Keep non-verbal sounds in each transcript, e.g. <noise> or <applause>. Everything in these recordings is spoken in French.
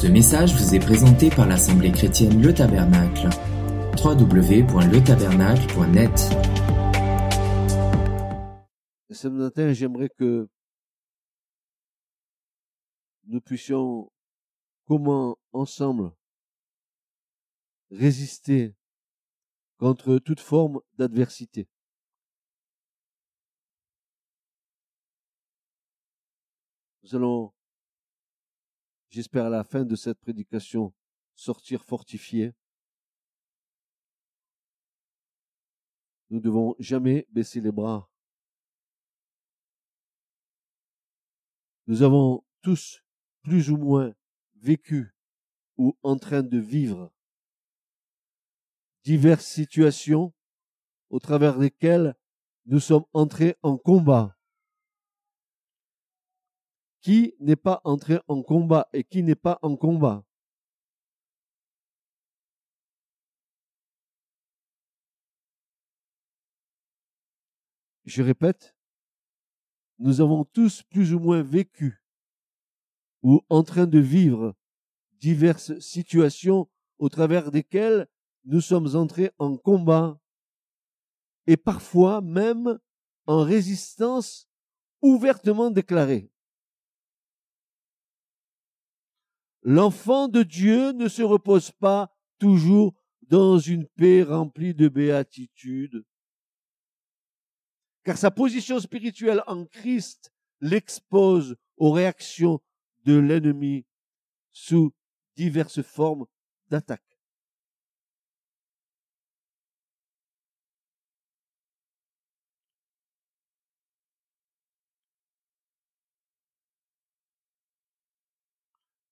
Ce message vous est présenté par l'Assemblée chrétienne Le Tabernacle. www.letabernacle.net Ce matin, j'aimerais que nous puissions, comment ensemble, résister contre toute forme d'adversité. Nous allons, j'espère à la fin de cette prédication, sortir fortifiés. Nous devons jamais baisser les bras. Nous avons tous plus ou moins vécu ou en train de vivre diverses situations au travers desquelles nous sommes entrés en combat. Qui n'est pas entré en combat et qui n'est pas en combat? Je répète, nous avons tous plus ou moins vécu ou en train de vivre diverses situations au travers desquelles nous sommes entrés en combat et parfois même en résistance ouvertement déclarée. L'enfant de Dieu ne se repose pas toujours dans une paix remplie de béatitude, car sa position spirituelle en Christ l'expose aux réactions de l'ennemi sous diverses formes d'attaque.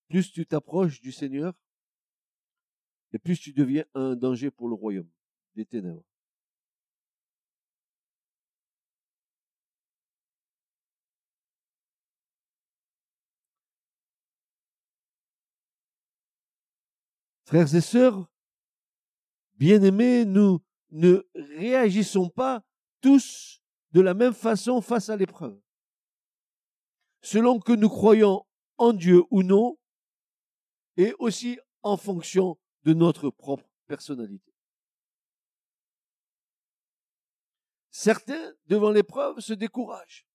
Plus tu t'approches du Seigneur, et plus tu deviens un danger pour le royaume des ténèbres. Frères et sœurs, bien-aimés, nous ne réagissons pas tous de la même façon face à l'épreuve. Selon que nous croyons en Dieu ou non, et aussi en fonction de notre propre personnalité. Certains, devant l'épreuve, se découragent.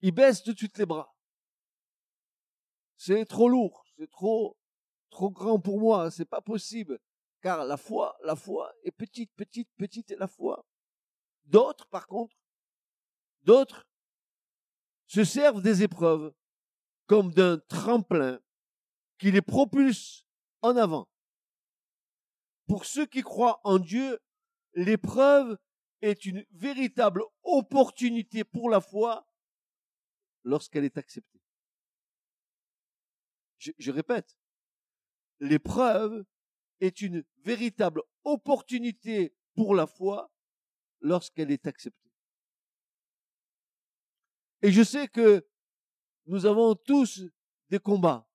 Ils baissent tout de suite les bras. C'est trop lourd, c'est trop, trop grand pour moi, c'est pas possible. Car la foi, la foi est petite, petite, petite est la foi. D'autres, par contre, d'autres se servent des épreuves comme d'un tremplin qui les propulse en avant. Pour ceux qui croient en Dieu, l'épreuve est une véritable opportunité pour la foi lorsqu'elle est acceptée. Je, répète, l'épreuve est une véritable opportunité pour la foi lorsqu'elle est acceptée. Et je sais que nous avons tous des combats,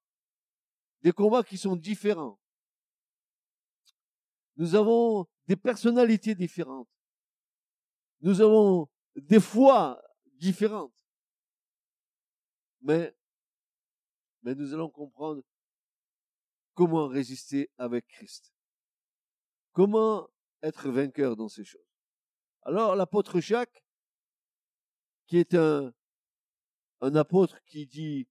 des combats qui sont différents. Nous avons des personnalités différentes. Nous avons des foi différentes. Mais, mais nous allons comprendre comment résister avec Christ. Comment être vainqueur dans ces choses. Alors l'apôtre Jacques, qui est un, un apôtre qui dit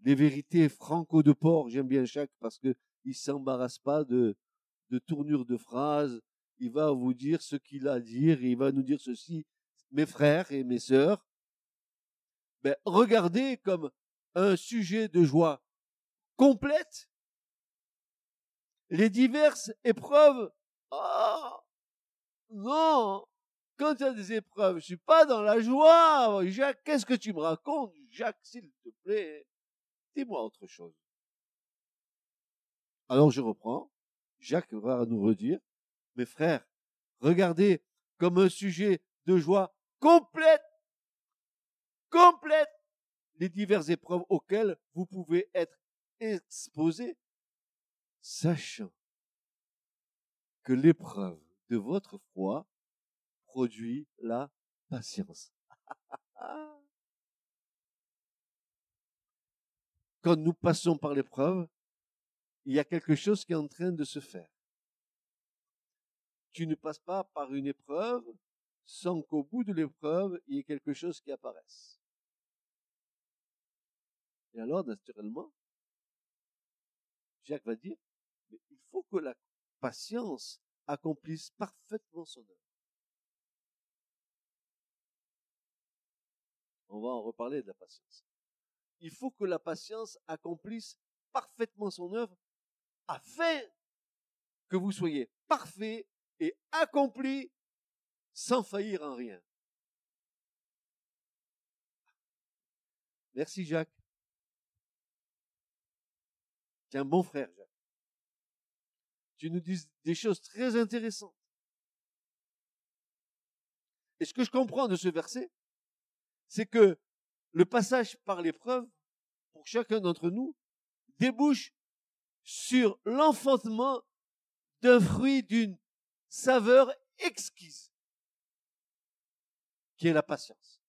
des vérités franco de port, j'aime bien chaque parce que il s'embarrasse pas de, de tournure de phrases, il va vous dire ce qu'il a à dire, et il va nous dire ceci, mes frères et mes sœurs, ben, regardez comme un sujet de joie complète les diverses épreuves. Ah, non, quand il y a des épreuves, je suis pas dans la joie. Jacques, qu'est-ce que tu me racontes Jacques, s'il te plaît, dis-moi autre chose. Alors je reprends. Jacques va nous redire, mes frères, regardez comme un sujet de joie complète, complète, les diverses épreuves auxquelles vous pouvez être exposés, sachant que l'épreuve de votre foi produit la patience. quand nous passons par l'épreuve, il y a quelque chose qui est en train de se faire. Tu ne passes pas par une épreuve sans qu'au bout de l'épreuve, il y ait quelque chose qui apparaisse. Et alors, naturellement, Jacques va dire, mais il faut que la patience accomplisse parfaitement son œuvre. On va en reparler de la patience. Il faut que la patience accomplisse parfaitement son œuvre afin que vous soyez parfait et accompli sans faillir en rien. Merci Jacques. Tu es un bon frère, Jacques. Tu nous dis des choses très intéressantes. Et ce que je comprends de ce verset, c'est que le passage par l'épreuve, pour chacun d'entre nous, débouche sur l'enfantement d'un fruit d'une saveur exquise qui est la patience.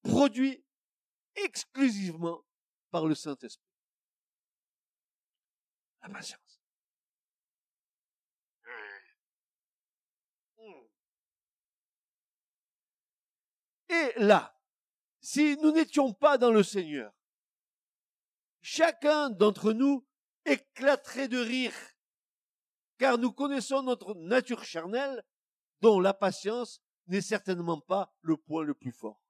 Produit exclusivement par le Saint-Esprit. La patience. Et là, si nous n'étions pas dans le Seigneur, chacun d'entre nous éclaterait de rire, car nous connaissons notre nature charnelle dont la patience n'est certainement pas le point le plus fort.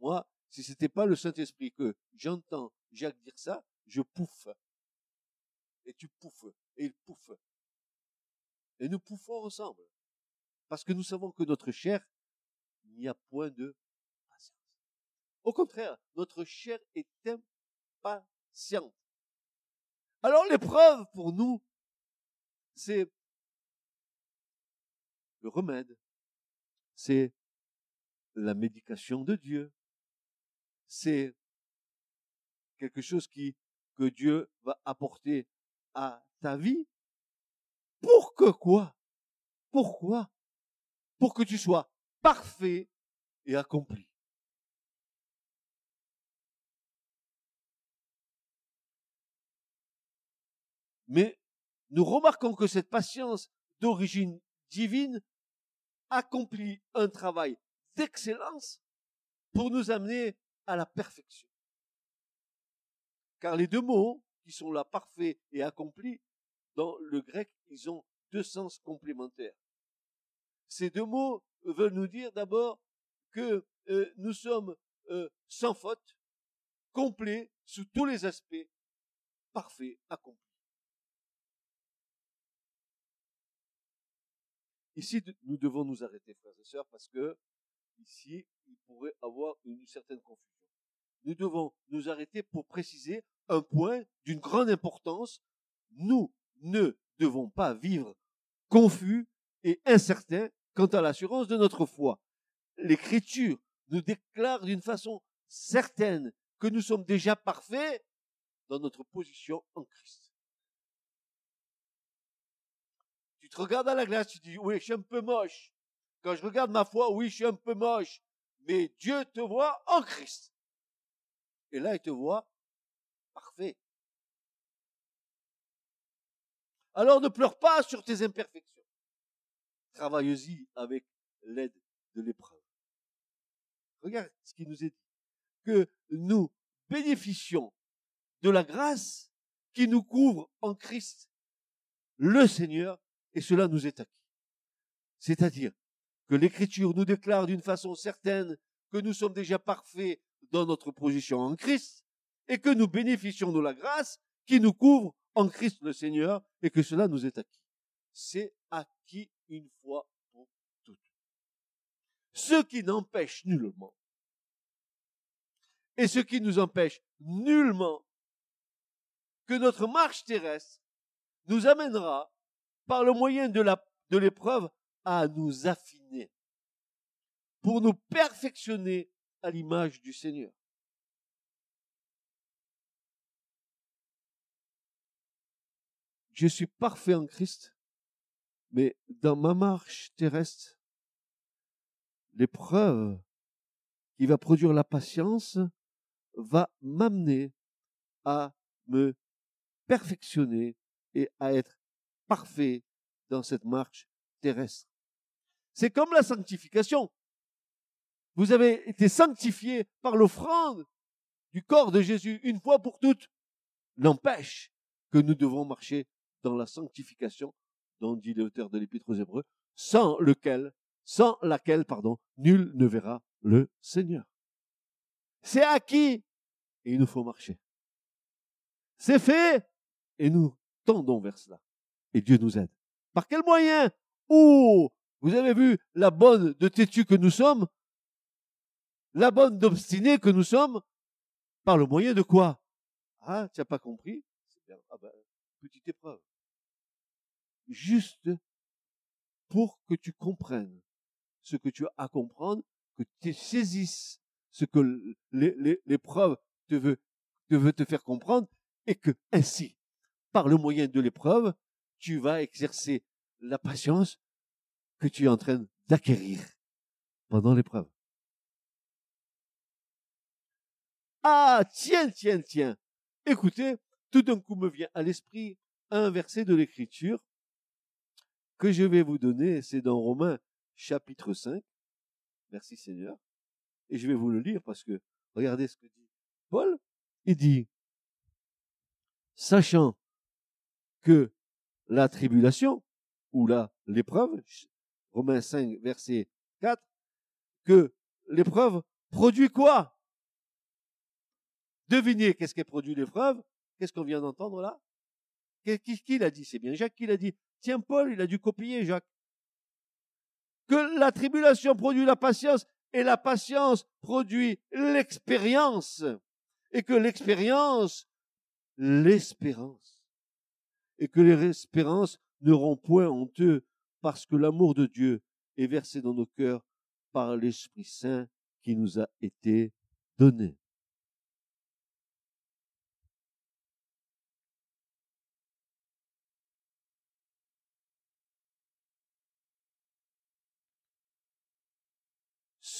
Moi, si c'était pas le Saint-Esprit que j'entends Jacques dire ça, je pouffe. Et tu pouffes. Et il pouffe. Et nous pouffons ensemble. Parce que nous savons que notre chair, il n'y a point de patience. Au contraire, notre chair est impatiente. Alors l'épreuve pour nous, c'est le remède, c'est la médication de Dieu. C'est quelque chose que Dieu va apporter à ta vie. Pour que quoi? Pourquoi? Pour que tu sois parfait et accompli. Mais nous remarquons que cette patience d'origine divine accomplit un travail d'excellence pour nous amener à la perfection. Car les deux mots qui sont là, parfait et accompli, dans le grec, ils ont deux sens complémentaires. Ces deux mots veulent nous dire d'abord que euh, nous sommes euh, sans faute, complets sous tous les aspects, parfaits, accomplis. Ici, nous devons nous arrêter, frères et sœurs, parce que ici, il pourrait avoir une certaine confusion. Nous devons nous arrêter pour préciser un point d'une grande importance. Nous ne devons pas vivre confus et incertains quant à l'assurance de notre foi. L'Écriture nous déclare d'une façon certaine que nous sommes déjà parfaits dans notre position en Christ. te regardes à la glace, tu dis, oui, je suis un peu moche. Quand je regarde ma foi, oui, je suis un peu moche. Mais Dieu te voit en Christ. Et là, il te voit parfait. Alors ne pleure pas sur tes imperfections. Travaille-y avec l'aide de l'épreuve. Regarde ce qui nous est dit. Que nous bénéficions de la grâce qui nous couvre en Christ, le Seigneur, et cela nous est acquis. C'est-à-dire que l'Écriture nous déclare d'une façon certaine que nous sommes déjà parfaits dans notre position en Christ et que nous bénéficions de la grâce qui nous couvre en Christ le Seigneur et que cela nous est acquis. C'est acquis une fois pour toutes. Ce qui n'empêche nullement et ce qui nous empêche nullement que notre marche terrestre nous amènera par le moyen de de l'épreuve, à nous affiner, pour nous perfectionner à l'image du Seigneur. Je suis parfait en Christ, mais dans ma marche terrestre, l'épreuve qui va produire la patience va m'amener à me perfectionner et à être parfait dans cette marche terrestre. C'est comme la sanctification. Vous avez été sanctifié par l'offrande du corps de Jésus une fois pour toutes. N'empêche que nous devons marcher dans la sanctification dont dit l'auteur de l'Épître aux Hébreux, sans lequel, sans laquelle, pardon, nul ne verra le Seigneur. C'est acquis et il nous faut marcher. C'est fait et nous tendons vers cela. Et Dieu nous aide. Par quel moyen? Oh Vous avez vu la bonne de têtu que nous sommes? La bonne d'obstiné que nous sommes? Par le moyen de quoi? Ah, tu n'as pas compris? Ah ben, Petite épreuve. Juste pour que tu comprennes ce que tu as à comprendre, que tu saisisses ce que l'épreuve te veut, te faire comprendre, et que ainsi, par le moyen de l'épreuve, tu vas exercer la patience que tu es en train d'acquérir pendant l'épreuve. Ah, tiens, tiens, tiens. Écoutez, tout d'un coup me vient à l'esprit un verset de l'écriture que je vais vous donner, c'est dans Romains chapitre 5. Merci Seigneur. Et je vais vous le lire parce que regardez ce que dit Paul. Il dit, sachant que la tribulation ou la l'épreuve, Romains 5, verset 4, que l'épreuve produit quoi? Devinez qu'est-ce qui produit l'épreuve? Qu'est-ce qu'on vient d'entendre là? Qui, qui l'a dit? C'est bien Jacques qui l'a dit. Tiens, Paul, il a dû copier Jacques. Que la tribulation produit la patience et la patience produit l'expérience. Et que l'expérience, l'espérance et que les espérances n'auront point honteux parce que l'amour de Dieu est versé dans nos cœurs par l'Esprit Saint qui nous a été donné.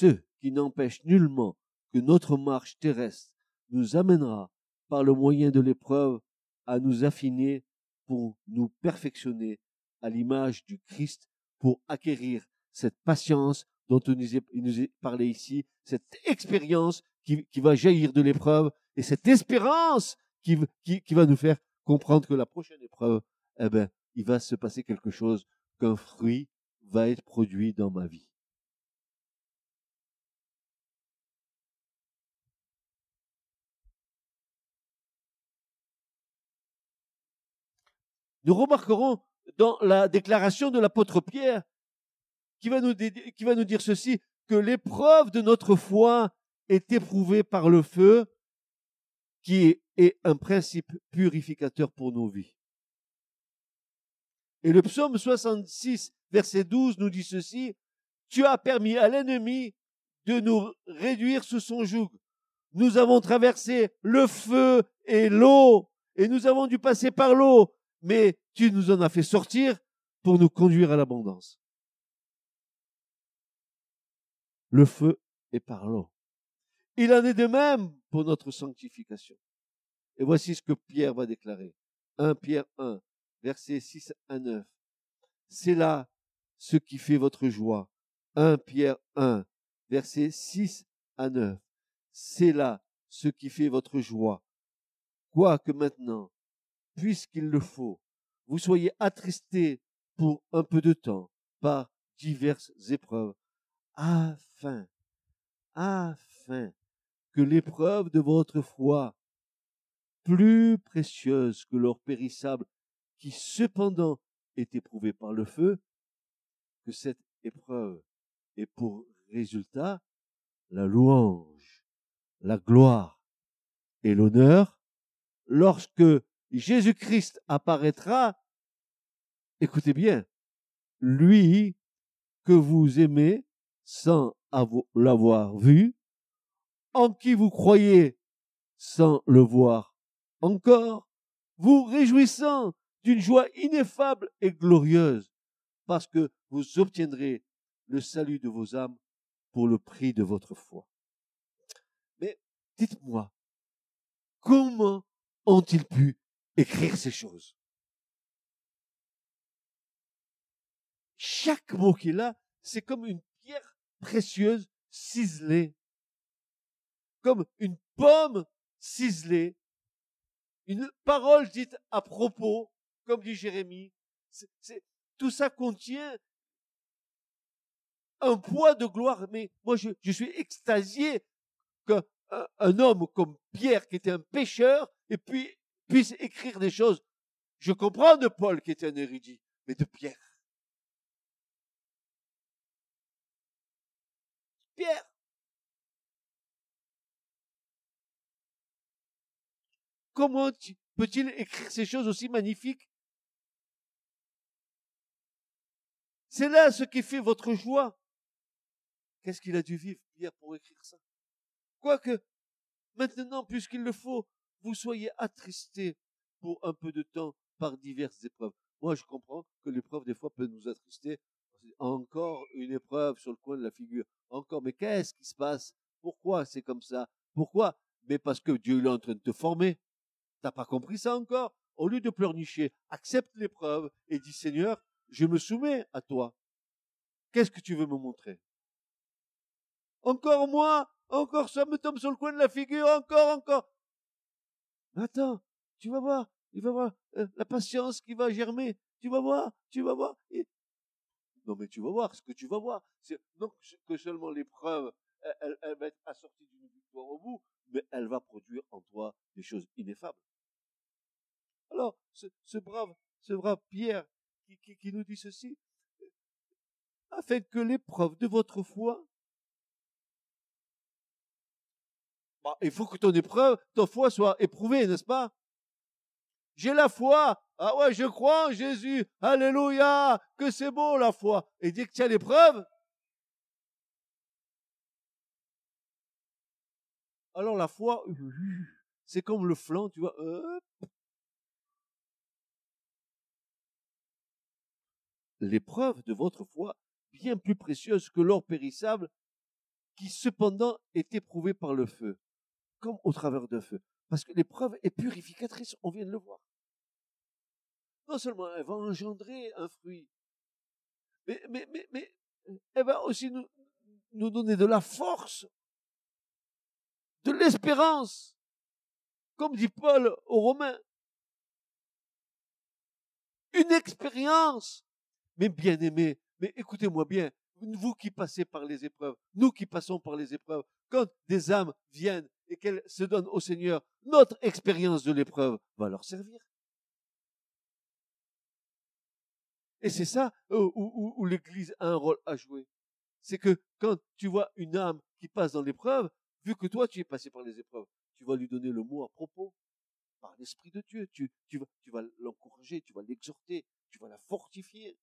Ce qui n'empêche nullement que notre marche terrestre nous amènera par le moyen de l'épreuve à nous affiner pour nous perfectionner à l'image du Christ, pour acquérir cette patience dont il nous est parlé ici, cette expérience qui, va jaillir de l'épreuve et cette espérance qui, qui, va nous faire comprendre que la prochaine épreuve, eh ben, il va se passer quelque chose, qu'un fruit va être produit dans ma vie. Nous remarquerons dans la déclaration de l'apôtre Pierre qui va, nous, qui va nous dire ceci, que l'épreuve de notre foi est éprouvée par le feu qui est un principe purificateur pour nos vies. Et le psaume 66, verset 12 nous dit ceci, Tu as permis à l'ennemi de nous réduire sous son joug. Nous avons traversé le feu et l'eau, et nous avons dû passer par l'eau, mais tu nous en as fait sortir pour nous conduire à l'abondance. Le feu est par l'eau. Il en est de même pour notre sanctification. Et voici ce que Pierre va déclarer. 1 Pierre 1, versets 6 à 9. C'est là ce qui fait votre joie. 1 Pierre 1, versets 6 à 9. C'est là ce qui fait votre joie. Quoique maintenant, puisqu'il le faut, vous soyez attristés pour un peu de temps par diverses épreuves, afin, afin que l'épreuve de votre foi, plus précieuse que l'or périssable, qui cependant est éprouvée par le feu, que cette épreuve ait pour résultat la louange, la gloire et l'honneur lorsque Jésus-Christ apparaîtra, écoutez bien, lui que vous aimez sans l'avoir vu, en qui vous croyez sans le voir encore, vous réjouissant d'une joie ineffable et glorieuse, parce que vous obtiendrez le salut de vos âmes pour le prix de votre foi. Mais dites-moi, comment ont-ils pu écrire ces choses Chaque mot qui est là, c'est comme une pierre précieuse ciselée, comme une pomme ciselée, une parole dite à propos, comme dit Jérémie. Tout ça contient un poids de gloire. Mais moi, je, suis extasié qu'un un homme comme Pierre, qui était un pécheur, et puis puisse écrire des choses. Je comprends de Paul, qui était un érudit, mais de Pierre. Pierre. Comment peut-il écrire ces choses aussi magnifiques? C'est là ce qui fait votre joie. Qu'est-ce qu'il a dû vivre, Pierre, pour écrire ça? Quoique, maintenant, puisqu'il le faut, vous soyez attristés pour un peu de temps par diverses épreuves. Moi, je comprends que l'épreuve, des fois, peut nous attrister. Encore une épreuve sur le coin de la figure. Encore, mais qu'est-ce qui se passe? Pourquoi c'est comme ça? Pourquoi? Mais parce que Dieu est en train de te former. T'as pas compris ça encore? Au lieu de pleurnicher, accepte l'épreuve et dis Seigneur, je me soumets à toi. Qu'est-ce que tu veux me montrer? Encore moi? Encore ça me tombe sur le coin de la figure? Encore, encore Attends, tu vas voir, il va voir euh, la patience qui va germer. Tu vas voir, tu vas voir. Non, mais tu vas voir ce que tu vas voir. C'est non que seulement l'épreuve, elle, va être assortie d'une victoire au bout, mais elle va produire en toi des choses ineffables. Alors, ce, brave, ce brave Pierre qui, qui nous dit ceci, afin que l'épreuve de votre foi Bah, il faut que ton épreuve, ton foi soit éprouvée, n'est-ce pas? J'ai la foi. Ah ouais, je crois en Jésus. Alléluia. Que c'est beau la foi. Et dès que tu as l'épreuve, alors la foi, <laughs> c'est comme le flanc, tu vois. L'épreuve de votre foi, bien plus précieuse que l'or périssable, qui cependant est éprouvé par le feu comme au travers de feu. Parce que l'épreuve est purificatrice, on vient de le voir. Non seulement elle va engendrer un fruit, mais, elle va aussi nous, nous donner de la force, de l'espérance, comme dit Paul aux Romains. Une expérience. Mais bien aimé, mais écoutez-moi bien, vous qui passez par les épreuves, nous qui passons par les épreuves, quand des âmes viennent et qu'elles se donnent au Seigneur, notre expérience de l'épreuve va leur servir. Et c'est ça euh, où, l'Église a un rôle à jouer. C'est que quand tu vois une âme qui passe dans l'épreuve, vu que toi tu es passé par les épreuves, tu vas lui donner le mot à propos par l'Esprit de Dieu. Tu, vas l'encourager, tu vas l'exhorter, tu vas la fortifier.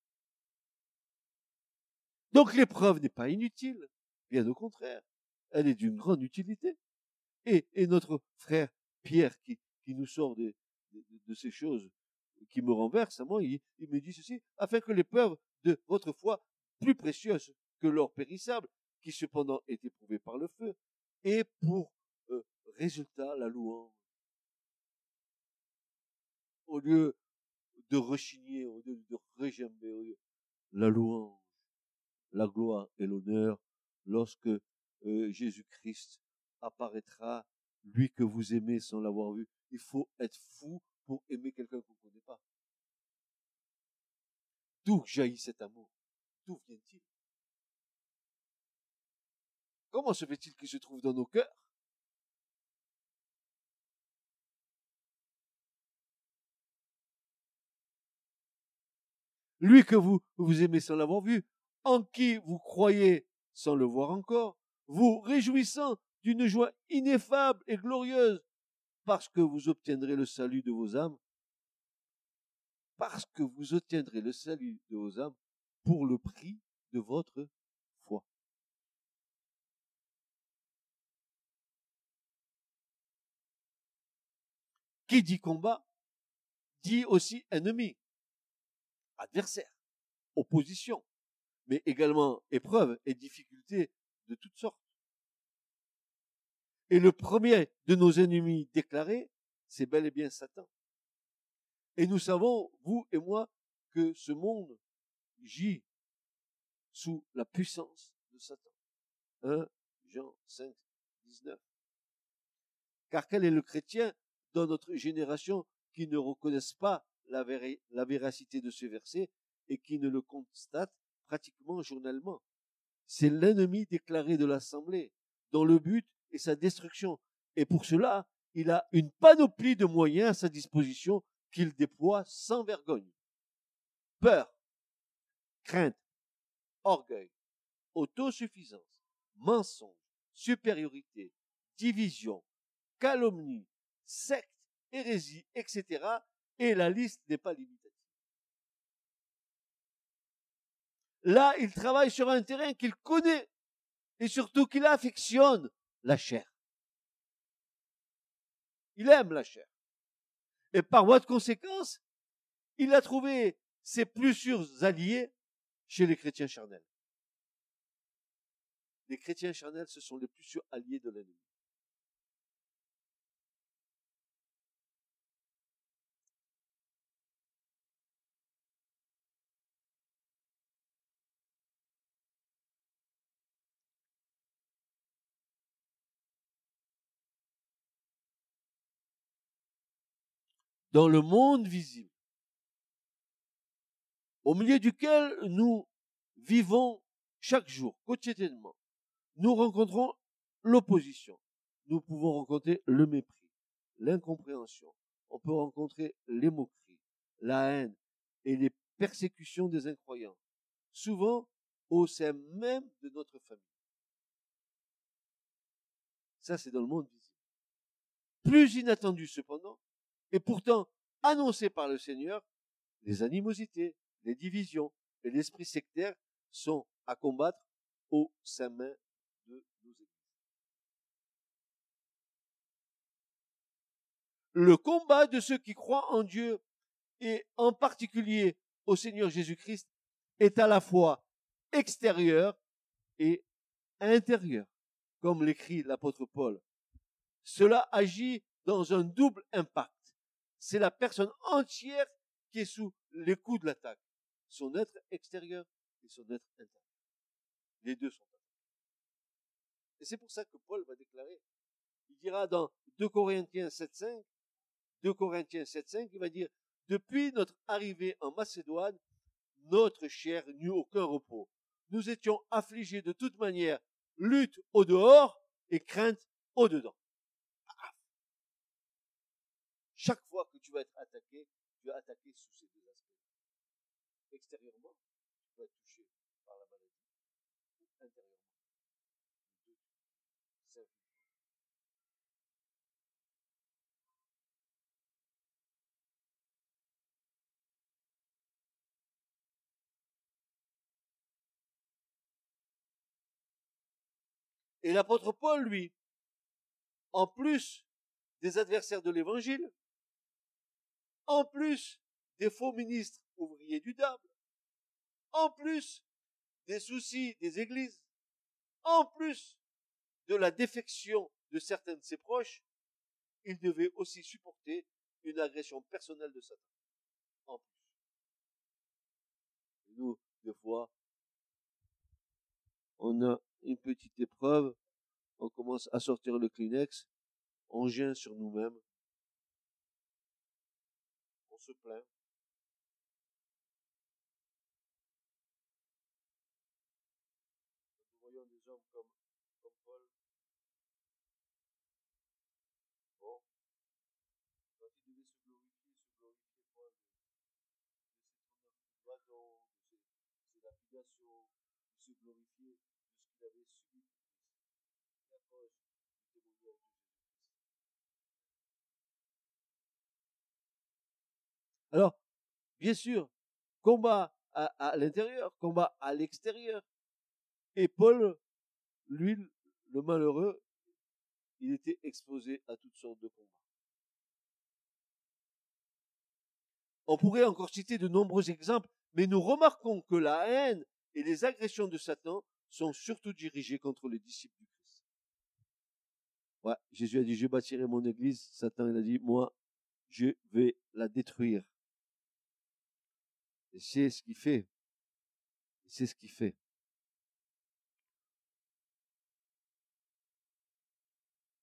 Donc l'épreuve n'est pas inutile, bien au contraire, elle est d'une grande utilité. Et, et notre frère Pierre qui, nous sort de, ces choses, qui me renverse à moi, il, il me dit ceci, afin que l'épreuve de votre foi, plus précieuse que l'or périssable, qui cependant est éprouvé par le feu, et pour euh, résultat la louange. Au lieu de rechigner, au lieu de rejamber, la louange la gloire et l'honneur lorsque euh, Jésus-Christ apparaîtra, lui que vous aimez sans l'avoir vu. Il faut être fou pour aimer quelqu'un qu'on ne connaît pas. D'où jaillit cet amour? D'où vient-il? Comment se fait-il qu'il se trouve dans nos cœurs? Lui que vous, vous aimez sans l'avoir vu, en qui vous croyez sans le voir encore, vous réjouissant d'une joie ineffable et glorieuse, parce que vous obtiendrez le salut de vos âmes, parce que vous obtiendrez le salut de vos âmes pour le prix de votre foi. Qui dit combat dit aussi ennemi, adversaire, opposition, mais également épreuves et difficultés de toutes sortes. Et le premier de nos ennemis déclarés, c'est bel et bien Satan. Et nous savons, vous et moi, que ce monde gît sous la puissance de Satan. 1 Jean 5, 19. Car quel est le chrétien dans notre génération qui ne reconnaisse pas la, la véracité de ce verset et qui ne le constate pratiquement journellement? C'est l'ennemi déclaré de l'Assemblée, dont le but est sa destruction. Et pour cela, il a une panoplie de moyens à sa disposition qu'il déploie sans vergogne. Peur, crainte, orgueil, autosuffisance, mensonge, supériorité, division, calomnie, secte, hérésie, etc. Et la liste n'est pas limitative. Là, il travaille sur un terrain qu'il connaît et surtout qu'il affectionne, la chair. Il aime la chair. Et par voie de conséquence, il a trouvé ses plus sûrs alliés chez les chrétiens charnels. Les chrétiens charnels, ce sont les plus sûrs alliés de l'ennemi. Dans le monde visible, au milieu duquel nous vivons chaque jour, quotidiennement, nous rencontrons l'opposition. Nous pouvons rencontrer le mépris, l'incompréhension. On peut rencontrer les moqueries, la haine et les persécutions des incroyants, souvent au sein même de notre famille. Ça, c'est dans le monde visible. Plus inattendu cependant, et pourtant annoncé par le Seigneur, les animosités, les divisions et l'esprit sectaire sont à combattre au sein même de nos églises. Le combat de ceux qui croient en Dieu et en particulier au Seigneur Jésus-Christ est à la fois extérieur et intérieur, comme l'écrit l'apôtre Paul. Cela agit dans un double impact c'est la personne entière qui est sous les coups de l'attaque. Son être extérieur et son être intérieur. Les deux sont attaqués. Et c'est pour ça que Paul va déclarer, il dira dans 2 Corinthiens 7.5, 2 Corinthiens 7.5, il va dire, depuis notre arrivée en Macédoine, notre chair n'eut aucun repos. Nous étions affligés de toute manière, lutte au dehors et crainte au dedans. Chaque fois que tu vas être attaqué, tu vas attaquer sous ces deux aspects. Extérieurement, tu vas être touché par la maladie. Intérieurement, Et l'apôtre Paul, lui, en plus des adversaires de l'évangile, en plus des faux ministres ouvriers du diable, en plus des soucis des églises, en plus de la défection de certains de ses proches, il devait aussi supporter une agression personnelle de Satan. En. Nous, des fois, on a une petite épreuve, on commence à sortir le Kleenex, on gêne sur nous-mêmes, se plaint. Nous voyons des hommes comme, comme Paul. Bon. Quand il devait se glorifier, se glorifier quoi de, de ses tremblements de de ses, lapidations, de se glorifier de ce qu'il avait subi pour Christ. La cause du témoignage de Alors, bien sûr, combat à, l'intérieur, combat à l'extérieur. Et Paul, lui, le malheureux, il était exposé à toutes sortes de combats. On pourrait encore citer de nombreux exemples, mais nous remarquons que la haine et les agressions de Satan sont surtout dirigées contre les disciples du Christ. Jésus a dit, je bâtirai mon église. Satan, il a dit, moi, je vais la détruire. Et c'est ce qu'il fait. C'est ce qu'il fait.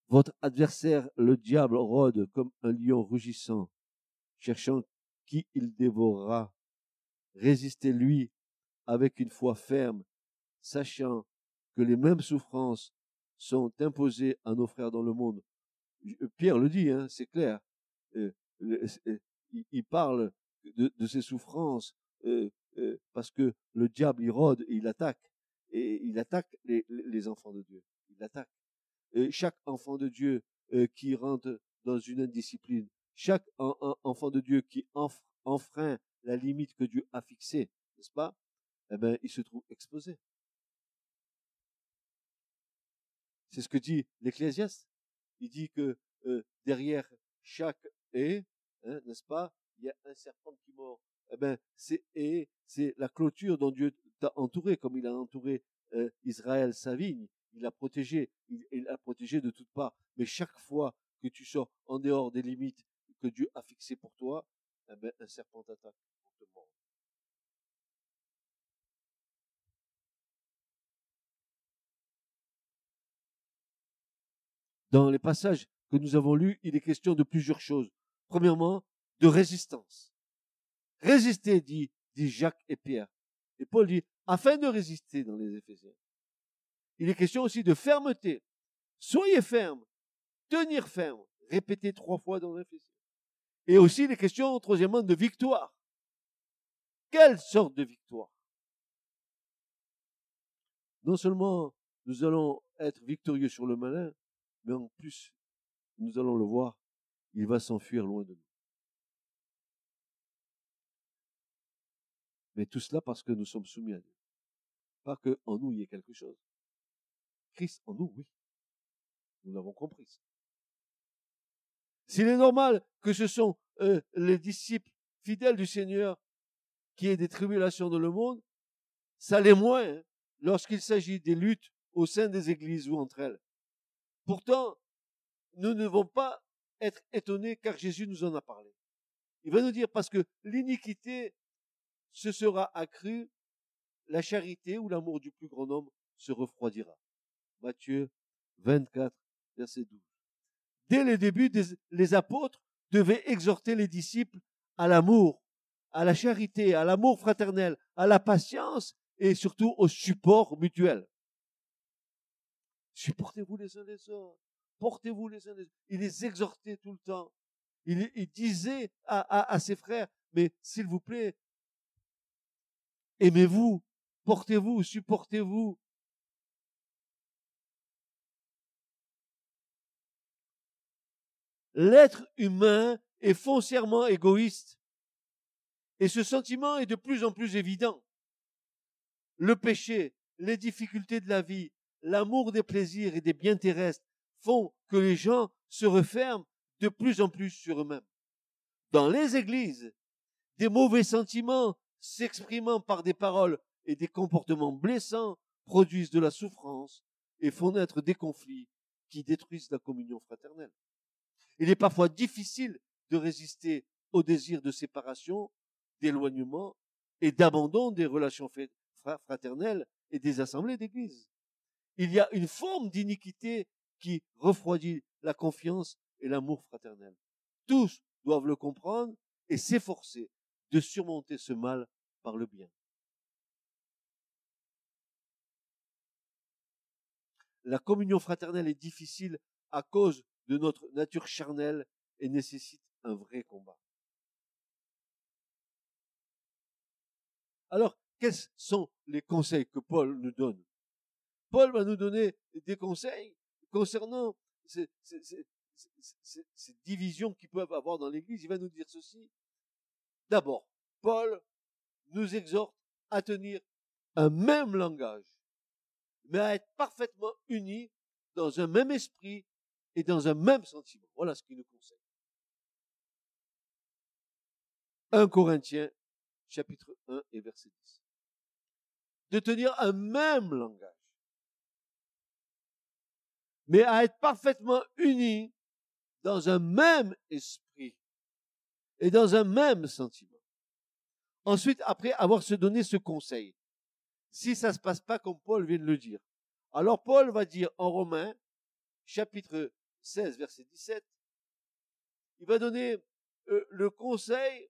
Votre adversaire, le diable, rôde comme un lion rugissant, cherchant qui il dévorera. Résistez-lui avec une foi ferme, sachant que les mêmes souffrances sont imposées à nos frères dans le monde. Pierre le dit, hein, c'est clair. Euh, euh, il parle de, ses souffrances euh, parce que le diable il rôde et il attaque et il attaque les, enfants de Dieu. Il attaque. Et chaque enfant de Dieu qui rentre dans une indiscipline, chaque enfant de Dieu qui enfreint la limite que Dieu a fixée, n'est-ce pas? Eh ben, il se trouve exposé. C'est ce que dit l'Ecclésiaste. Il dit que derrière chaque haie, hein, n'est-ce pas, il y a un serpent qui mord. Eh ben, c'est la clôture dont Dieu t'a entouré, comme il a entouré Israël, sa vigne. Il l'a protégé, il l'a protégé de toutes parts. Mais chaque fois que tu sors en dehors des limites que Dieu a fixées pour toi, eh ben, un serpent t'attaque Dans les passages que nous avons lus, il est question de plusieurs choses. Premièrement, de résistance. Résister, dit, dit Jacques et Pierre. Et Paul dit, afin de résister dans les Éphésiens. Il est question aussi de fermeté. Soyez ferme, tenir ferme, répéter trois fois dans l'Éphésiens. Et aussi il est question, troisièmement, de victoire. Quelle sorte de victoire? Non seulement nous allons être victorieux sur le malin, mais en plus, nous allons le voir, il va s'enfuir loin de nous. Mais tout cela parce que nous sommes soumis à Dieu. Pas que en nous il y ait quelque chose. Christ en nous, oui. Nous l'avons compris. S'il est normal que ce sont euh, les disciples fidèles du Seigneur qui aient des tribulations dans le monde, ça l'est moins hein, lorsqu'il s'agit des luttes au sein des églises ou entre elles. Pourtant, nous ne devons pas être étonnés car Jésus nous en a parlé. Il va nous dire parce que l'iniquité se sera accrue, la charité ou l'amour du plus grand homme se refroidira. Matthieu 24, verset 12. Dès le début, les apôtres devaient exhorter les disciples à l'amour, à la charité, à l'amour fraternel, à la patience et surtout au support mutuel. Supportez-vous les uns les autres. Portez-vous les uns les autres. Il les exhortait tout le temps. Il, disait à ses frères, mais s'il vous plaît, aimez-vous, portez-vous, supportez-vous? L'être humain est foncièrement égoïste. Et ce sentiment est de plus en plus évident. Le péché, les difficultés de la vie, l'amour des plaisirs et des biens terrestres font que les gens se referment de plus en plus sur eux-mêmes. Dans les églises, des mauvais sentiments s'exprimant par des paroles et des comportements blessants produisent de la souffrance et font naître des conflits qui détruisent la communion fraternelle. Il est parfois difficile de résister au désir de séparation, d'éloignement et d'abandon des relations fraternelles et des assemblées d'église il y a une forme d'iniquité qui refroidit la confiance et l'amour fraternel. Tous doivent le comprendre et s'efforcer de surmonter ce mal par le bien. La communion fraternelle est difficile à cause de notre nature charnelle et nécessite un vrai combat. Alors, quels sont les conseils que Paul nous donne? Paul va nous donner des conseils concernant ces, divisions qu'ils peuvent avoir dans l'Église. Il va nous dire ceci. D'abord, Paul nous exhorte à tenir un même langage, mais à être parfaitement unis dans un même esprit et dans un même sentiment. Voilà ce qu'il nous conseille. 1 Corinthiens, chapitre 1 et verset 10. De tenir un même langage. mais à être parfaitement unis dans un même esprit et dans un même sentiment. Ensuite, après avoir se donné ce conseil, si ça ne se passe pas comme Paul vient de le dire, alors Paul va dire en Romains, chapitre 16, verset 17, il va donner euh, le conseil,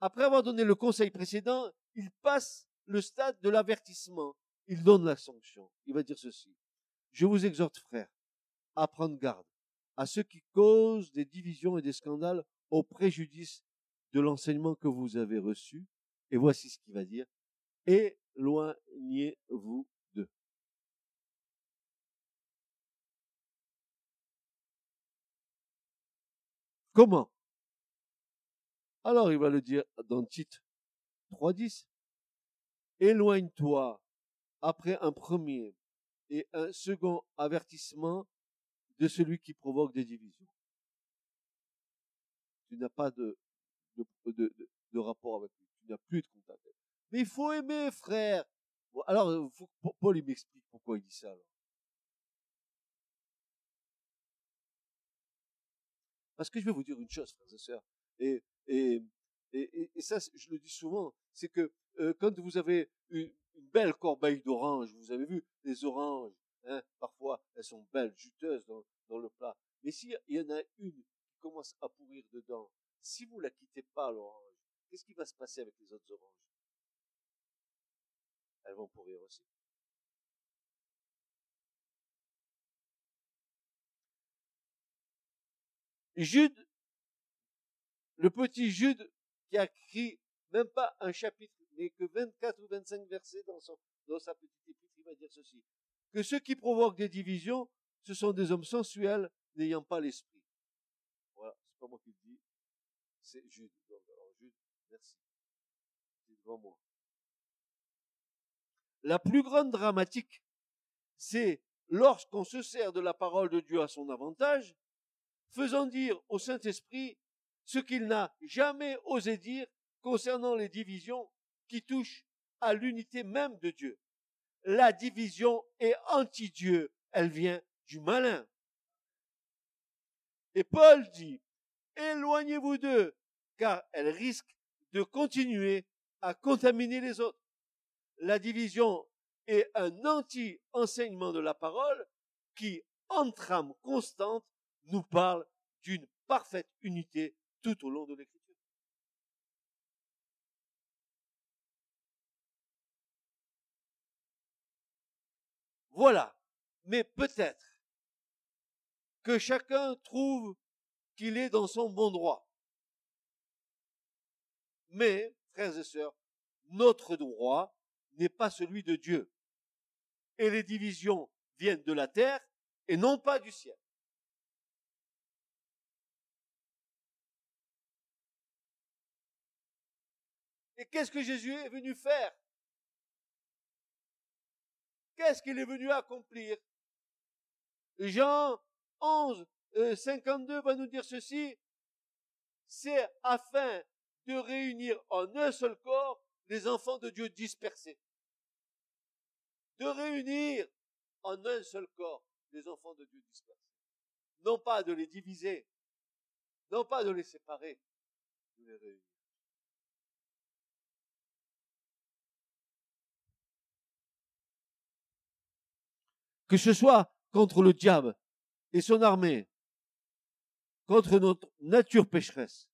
après avoir donné le conseil précédent, il passe le stade de l'avertissement, il donne la sanction. Il va dire ceci, je vous exhorte frères à prendre garde à ceux qui causent des divisions et des scandales au préjudice de l'enseignement que vous avez reçu. Et voici ce qu'il va dire. Éloignez-vous d'eux. Comment? Alors il va le dire dans Tite 3.10. Éloigne-toi après un premier et un second avertissement de celui qui provoque des divisions. Tu n'as pas de rapport avec lui. Tu n'as plus de contact. Mais il faut aimer, frère. alors, faut, Paul, il m'explique pourquoi il dit ça. Parce que je vais vous dire une chose, frères et sœurs. Et, et, et, ça, je le dis souvent, c'est que euh, quand vous avez une, belle corbeille d'oranges, vous avez vu les oranges, hein, parfois elles sont belles, juteuses dans, dans le plat. Mais s'il y en a une qui commence à pourrir dedans, si vous la quittez pas, l'orange, qu'est-ce qui va se passer avec les autres oranges? Elles vont pourrir aussi. Jude, le petit Jude qui a écrit même pas un chapitre, mais que 24 ou 25 versets dans, son, dans sa petite épître, il va dire ceci. Que ceux qui provoquent des divisions, ce sont des hommes sensuels n'ayant pas l'esprit. Voilà, c'est pas moi qui le dis, c'est Jude. La plus grande dramatique, c'est lorsqu'on se sert de la parole de Dieu à son avantage, faisant dire au Saint-Esprit ce qu'il n'a jamais osé dire concernant les divisions qui touchent à l'unité même de Dieu. La division est anti-Dieu, elle vient du malin. Et Paul dit, éloignez-vous d'eux, car elles risquent de continuer à contaminer les autres. La division est un anti-enseignement de la parole qui, en trame constante, nous parle d'une parfaite unité tout au long de l'écriture. Voilà. Mais peut-être que chacun trouve qu'il est dans son bon droit. Mais, frères et sœurs, notre droit n'est pas celui de Dieu. Et les divisions viennent de la terre et non pas du ciel. Et qu'est-ce que Jésus est venu faire? Qu'est-ce qu'il est venu accomplir? Jean 11, 52 euh, va nous dire ceci, c'est afin de réunir en un seul corps les enfants de Dieu dispersés. De réunir en un seul corps les enfants de Dieu dispersés. Non pas de les diviser, non pas de les séparer, de les réunir. Que ce soit contre le diable et son armée, contre notre nature pécheresse,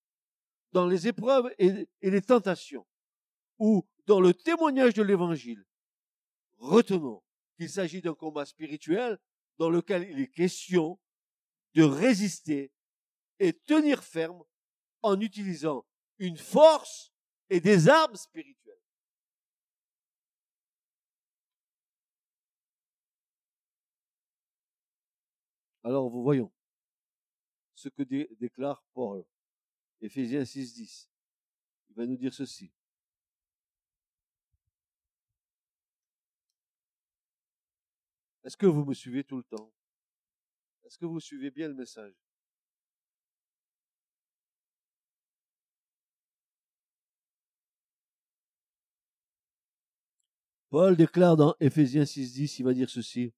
dans les épreuves et, les tentations, ou dans le témoignage de l'évangile, retenons qu'il s'agit d'un combat spirituel dans lequel il est question de résister et tenir ferme en utilisant une force et des armes spirituelles. Alors, vous voyons ce que déclare Paul. Éphésiens 6.10. Il va nous dire ceci. Est-ce que vous me suivez tout le temps? Est-ce que vous suivez bien le message? Paul déclare dans Éphésiens 6.10, il va dire ceci.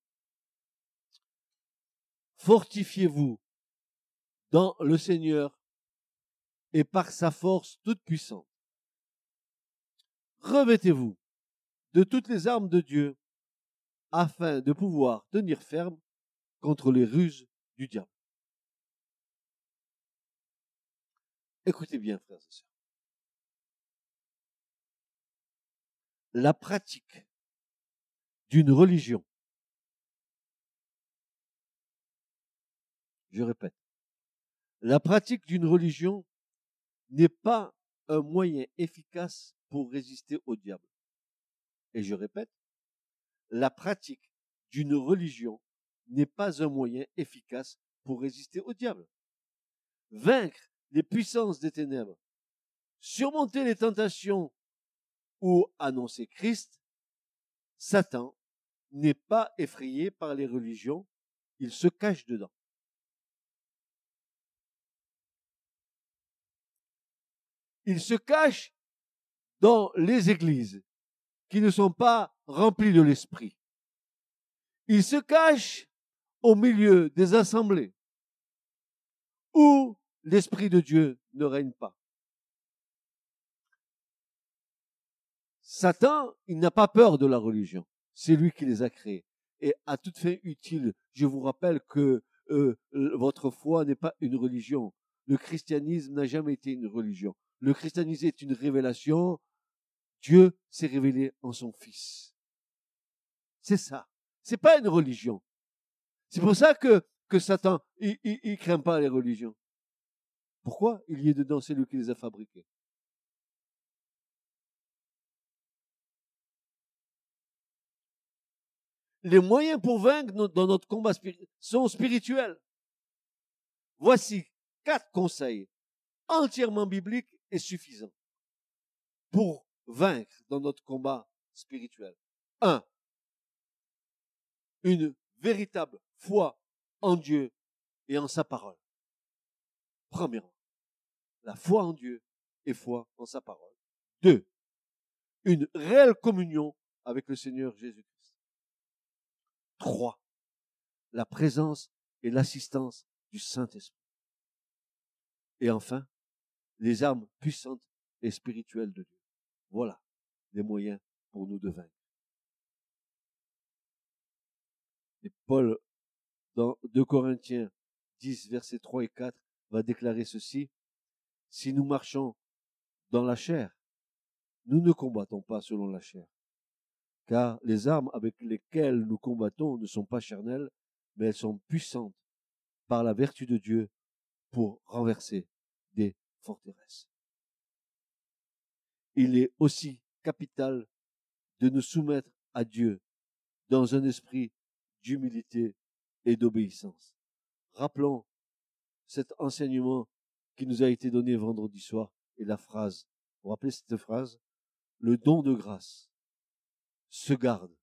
Fortifiez-vous dans le Seigneur et par sa force toute puissante. Revêtez-vous de toutes les armes de Dieu afin de pouvoir tenir ferme contre les ruses du diable. Écoutez bien, frères et sœurs. La pratique d'une religion, je répète, la pratique d'une religion n'est pas un moyen efficace pour résister au diable. Et je répète, la pratique d'une religion n'est pas un moyen efficace pour résister au diable. Vaincre les puissances des ténèbres, surmonter les tentations ou annoncer Christ, Satan n'est pas effrayé par les religions, il se cache dedans. Il se cache dans les églises qui ne sont pas remplies de l'esprit. Il se cache au milieu des assemblées où l'Esprit de Dieu ne règne pas. Satan, il n'a pas peur de la religion. C'est lui qui les a créés. Et à toute fin utile, je vous rappelle que euh, votre foi n'est pas une religion. Le christianisme n'a jamais été une religion. Le christianisme est une révélation. Dieu s'est révélé en son Fils. C'est ça. C'est pas une religion. C'est pour ça que, Satan, il, il craint pas les religions. Pourquoi il y est dedans? C'est lui qui les a fabriqués. Les moyens pour vaincre dans notre combat sont spirituels. Voici quatre conseils entièrement bibliques et suffisants pour vaincre dans notre combat spirituel. Un, une véritable foi en Dieu et en sa parole. Premièrement, la foi en Dieu et foi en sa parole. Deux, une réelle communion avec le Seigneur Jésus-Christ. Trois, la présence et l'assistance du Saint-Esprit. Et enfin, les armes puissantes et spirituelles de Dieu. Voilà les moyens pour nous de vaincre. Et Paul, dans 2 Corinthiens 10, versets 3 et 4, va déclarer ceci si nous marchons dans la chair, nous ne combattons pas selon la chair. Car les armes avec lesquelles nous combattons ne sont pas charnelles, mais elles sont puissantes par la vertu de Dieu pour renverser des Il est aussi capital de nous soumettre à Dieu dans un esprit d'humilité et d'obéissance. Rappelons cet enseignement qui nous a été donné vendredi soir et la phrase. Vous rappelez cette phrase Le don de grâce se garde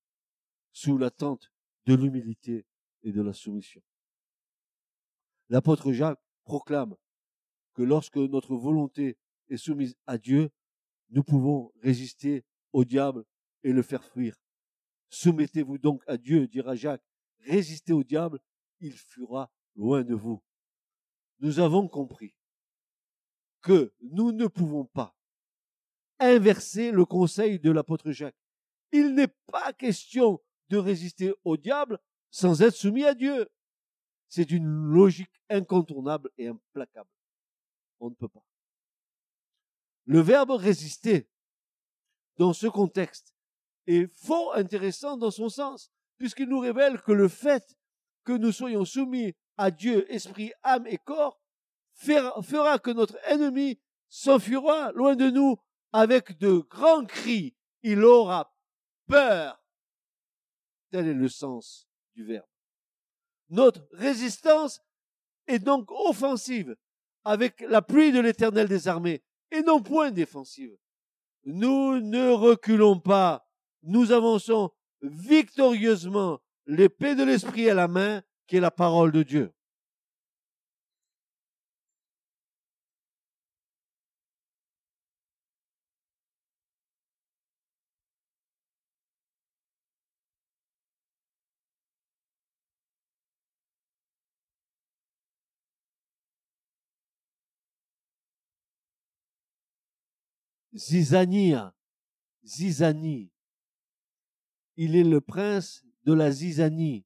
sous l'attente de l'humilité et de la soumission. L'apôtre Jacques proclame que lorsque notre volonté est soumise à Dieu, nous pouvons résister au diable et le faire fuir. Soumettez-vous donc à Dieu, dira Jacques. Résistez au diable, il fuira loin de vous. Nous avons compris que nous ne pouvons pas inverser le conseil de l'apôtre Jacques. Il n'est pas question de résister au diable sans être soumis à Dieu. C'est une logique incontournable et implacable. On ne peut pas. Le verbe résister, dans ce contexte, est fort intéressant dans son sens, puisqu'il nous révèle que le fait que nous soyons soumis à Dieu, esprit, âme et corps, fera que notre ennemi s'enfuira loin de nous avec de grands cris. Il aura peur. Tel est le sens du verbe. Notre résistance est donc offensive avec la pluie de l'éternel des armées et non point défensive. Nous ne reculons pas. Nous avançons victorieusement l'épée de l'esprit à la main qui est la parole de Dieu. Zizania. Zizanie. Il est le prince de la zizanie.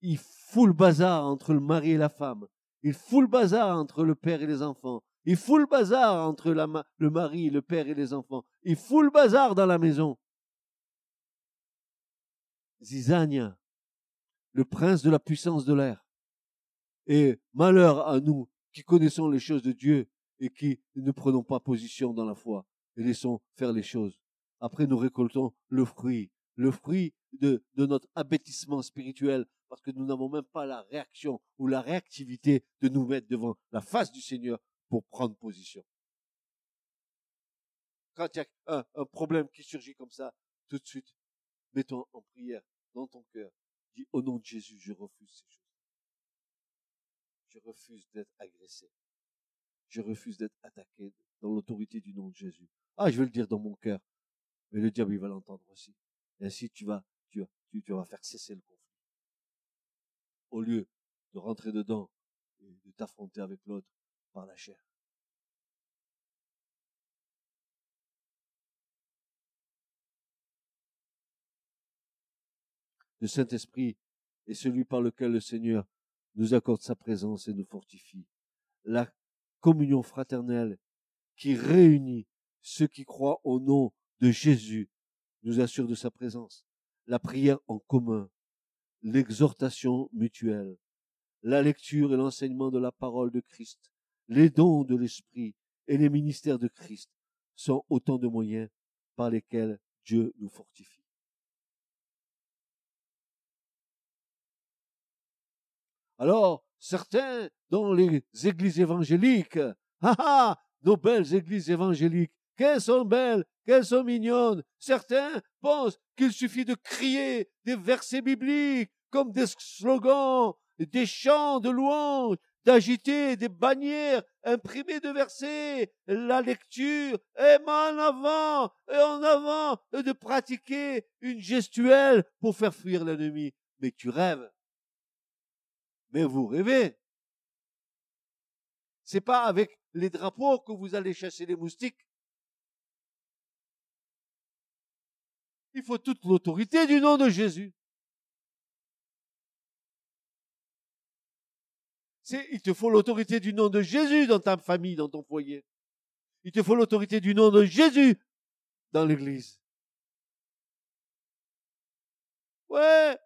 Il fout le bazar entre le mari et la femme. Il fout le bazar entre le père et les enfants. Il fout le bazar entre le mari, le père et les enfants. Il fout le bazar dans la maison. Zizania, le prince de la puissance de l'air. Et malheur à nous qui connaissons les choses de Dieu et qui ne prenons pas position dans la foi et laissons faire les choses. Après, nous récoltons le fruit, le fruit de, notre abêtissement spirituel, parce que nous n'avons même pas la réaction ou la réactivité de nous mettre devant la face du Seigneur pour prendre position. Quand il y a un, problème qui surgit comme ça, tout de suite, mettons en prière dans ton cœur. Dis, au nom de Jésus, je refuse ces choses. Je refuse d'être agressé. Je refuse d'être attaqué dans l'autorité du nom de Jésus. Ah, je vais le dire dans mon cœur. Mais le diable, il va l'entendre aussi. Ainsi, tu vas, tu, faire cesser le conflit. Au lieu de rentrer dedans et de t'affronter avec l'autre par la chair. Le Saint-Esprit est celui par lequel le Seigneur nous accorde sa présence et nous fortifie. Communion fraternelle qui réunit ceux qui croient au nom de Jésus nous assure de sa présence. La prière en commun, l'exhortation mutuelle, la lecture et l'enseignement de la parole de Christ, les dons de l'Esprit et les ministères de Christ sont autant de moyens par lesquels Dieu nous fortifie. Alors, certains dans les églises évangéliques, ah ah, nos belles églises évangéliques, qu'elles sont belles, qu'elles sont mignonnes. Certains pensent qu'il suffit de crier des versets bibliques comme des slogans, des chants de louange, d'agiter des bannières imprimées de versets, la lecture, et en avant, et en avant, et de pratiquer une gestuelle pour faire fuir l'ennemi. Mais tu rêves. Mais vous rêvez. C'est pas avec les drapeaux que vous allez chasser les moustiques. Il faut toute l'autorité du nom de Jésus. Il te faut l'autorité du nom de Jésus dans ta famille, dans ton foyer. Il te faut l'autorité du nom de Jésus dans l'église. Ouais.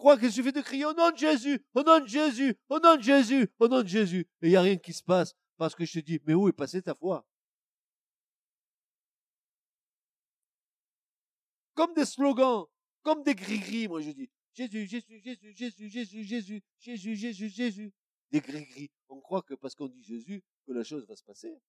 Crois qu'il suffit de crier au nom de Jésus, au nom de Jésus, au nom de Jésus, au nom de Jésus. Et il n'y a rien qui se passe parce que je te dis, mais où est passée ta foi? Comme des slogans, comme des gris-gris, moi je dis. Jésus, Jésus, Jésus, Jésus, Jésus, Jésus, Jésus, Jésus, Jésus des gris-gris. On croit que parce qu'on dit Jésus, que la chose va se passer.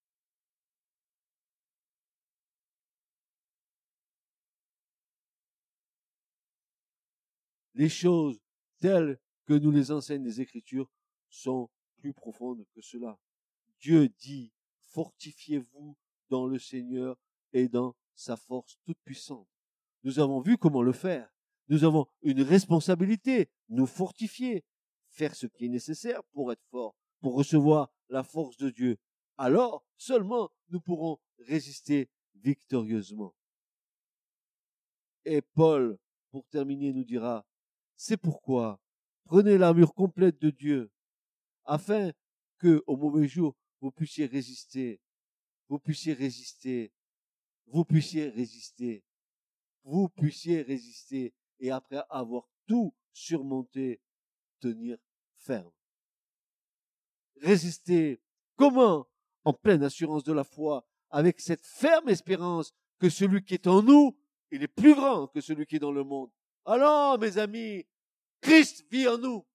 Les choses telles que nous les enseignent les Écritures sont plus profondes que cela. Dieu dit, fortifiez-vous dans le Seigneur et dans sa force toute puissante. Nous avons vu comment le faire. Nous avons une responsabilité, nous fortifier, faire ce qui est nécessaire pour être fort, pour recevoir la force de Dieu. Alors seulement nous pourrons résister victorieusement. Et Paul, pour terminer, nous dira, c'est pourquoi prenez l'armure complète de Dieu, afin que, au mauvais jour, vous puissiez résister, vous puissiez résister, vous puissiez résister, vous puissiez résister, et après avoir tout surmonté, tenir ferme. Résister. Comment? En pleine assurance de la foi, avec cette ferme espérance que celui qui est en nous, il est plus grand que celui qui est dans le monde. Alors, mes amis, Christ vit en nous.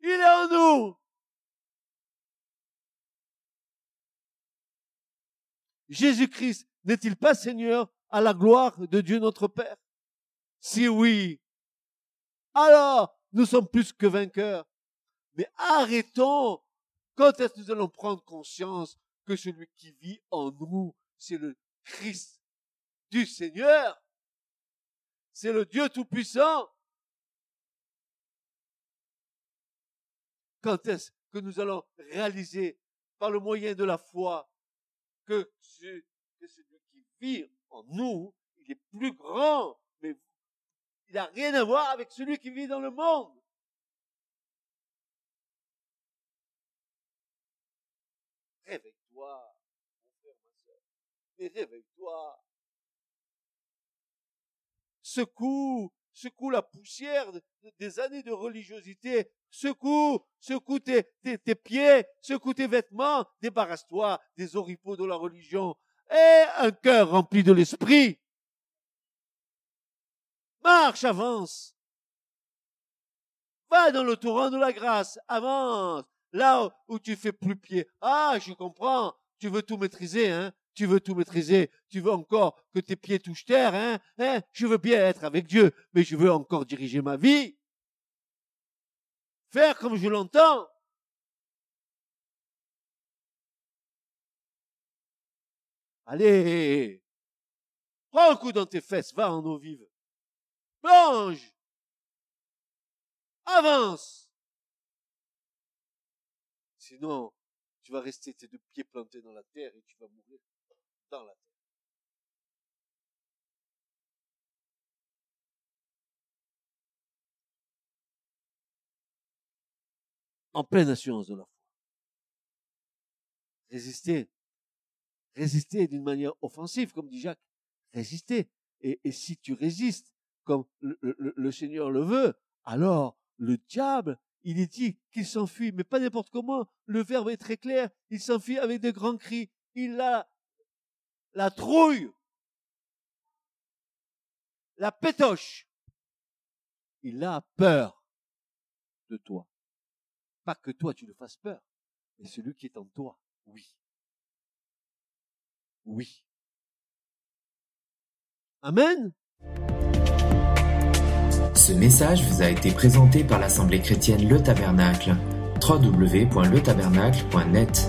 Il est en nous. Jésus-Christ n'est-il pas Seigneur à la gloire de Dieu notre Père? Si oui, alors nous sommes plus que vainqueurs. Mais arrêtons. Quand est-ce que nous allons prendre conscience que celui qui vit en nous, c'est le Christ du Seigneur C'est le Dieu Tout-Puissant Quand est-ce que nous allons réaliser par le moyen de la foi que, que celui qui vit en nous, il est plus grand, mais il n'a rien à voir avec celui qui vit dans le monde. Réveille-toi, mon frère, ma soeur. Mais réveille-toi. Secoue, secoue la poussière des années de religiosité. Secoue, secoue tes, pieds, secoue tes vêtements. Débarrasse-toi des oripeaux de la religion. Et un cœur rempli de l'esprit. Marche, avance. Va dans le torrent de la grâce, avance. Là où tu fais plus pied. Ah, je comprends. Tu veux tout maîtriser, hein. Tu veux tout maîtriser. Tu veux encore que tes pieds touchent terre, hein. hein? Je veux bien être avec Dieu, mais je veux encore diriger ma vie. Faire comme je l'entends. Allez, prends un coup dans tes fesses, va en eau vive. Plonge. Avance. Sinon, tu vas rester tes deux pieds plantés dans la terre et tu vas mourir dans la terre. En pleine assurance de la foi. Résister. Résister d'une manière offensive, comme dit Jacques. Résister. Et, et si tu résistes, comme le, Seigneur le veut, alors le diable, il est dit qu'il s'enfuit, mais pas n'importe comment. Le verbe est très clair. Il s'enfuit avec de grands cris. Il a la trouille, la pétoche. Il a peur de toi. Pas que toi tu le fasses peur, mais celui qui est en toi, oui. Oui. Amen. Ce message vous a été présenté par l'Assemblée chrétienne Le Tabernacle. www.letabernacle.net